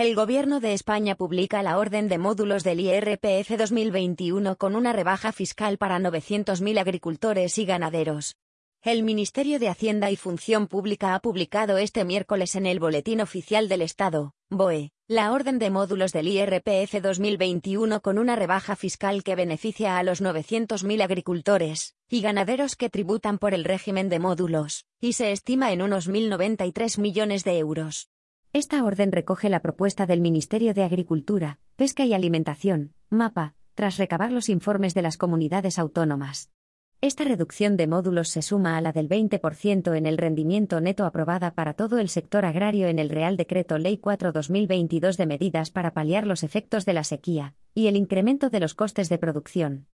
El Gobierno de España publica la orden de módulos del IRPF 2021 con una rebaja fiscal para 900.000 agricultores y ganaderos. El Ministerio de Hacienda y Función Pública ha publicado este miércoles en el Boletín Oficial del Estado, BOE, la orden de módulos del IRPF 2021 con una rebaja fiscal que beneficia a los 900.000 agricultores y ganaderos que tributan por el régimen de módulos, y se estima en unos 1.093 millones de euros. Esta orden recoge la propuesta del Ministerio de Agricultura, Pesca y Alimentación, MAPA, tras recabar los informes de las comunidades autónomas. Esta reducción de módulos se suma a la del 20% en el rendimiento neto aprobada para todo el sector agrario en el Real Decreto Ley 4-2022 de medidas para paliar los efectos de la sequía y el incremento de los costes de producción.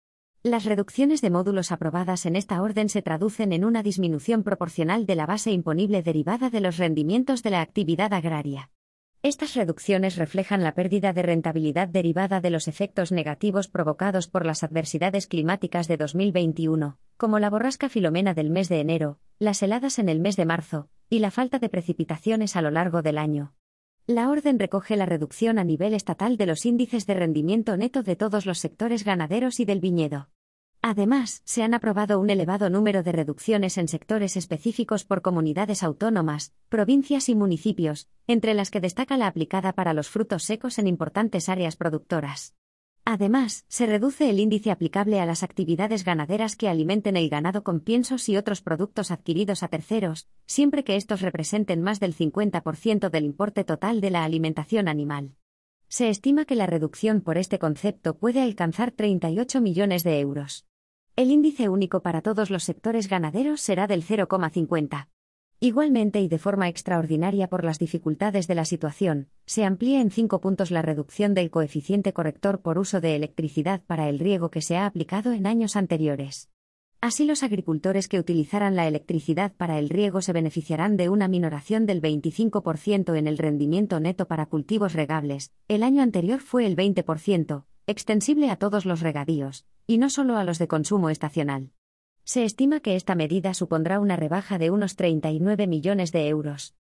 Las reducciones de módulos aprobadas en esta orden se traducen en una disminución proporcional de la base imponible derivada de los rendimientos de la actividad agraria. Estas reducciones reflejan la pérdida de rentabilidad derivada de los efectos negativos provocados por las adversidades climáticas de 2021, como la borrasca Filomena del mes de enero, las heladas en el mes de marzo, y la falta de precipitaciones a lo largo del año. La orden recoge la reducción a nivel estatal de los índices de rendimiento neto de todos los sectores ganaderos y del viñedo. Además, se han aprobado un elevado número de reducciones en sectores específicos por comunidades autónomas, provincias y municipios, entre las que destaca la aplicada para los frutos secos en importantes áreas productoras. Además, se reduce el índice aplicable a las actividades ganaderas que alimenten el ganado con piensos y otros productos adquiridos a terceros, siempre que estos representen más del 50% del importe total de la alimentación animal. Se estima que la reducción por este concepto puede alcanzar 38 millones de euros. El índice único para todos los sectores ganaderos será del 0,50. Igualmente y de forma extraordinaria por las dificultades de la situación, se amplía en cinco puntos la reducción del coeficiente corrector por uso de electricidad para el riego que se ha aplicado en años anteriores. Así los agricultores que utilizaran la electricidad para el riego se beneficiarán de una minoración del 25% en el rendimiento neto para cultivos regables, el año anterior fue el 20%, extensible a todos los regadíos, y no solo a los de consumo estacional. Se estima que esta medida supondrá una rebaja de unos 39 millones de euros.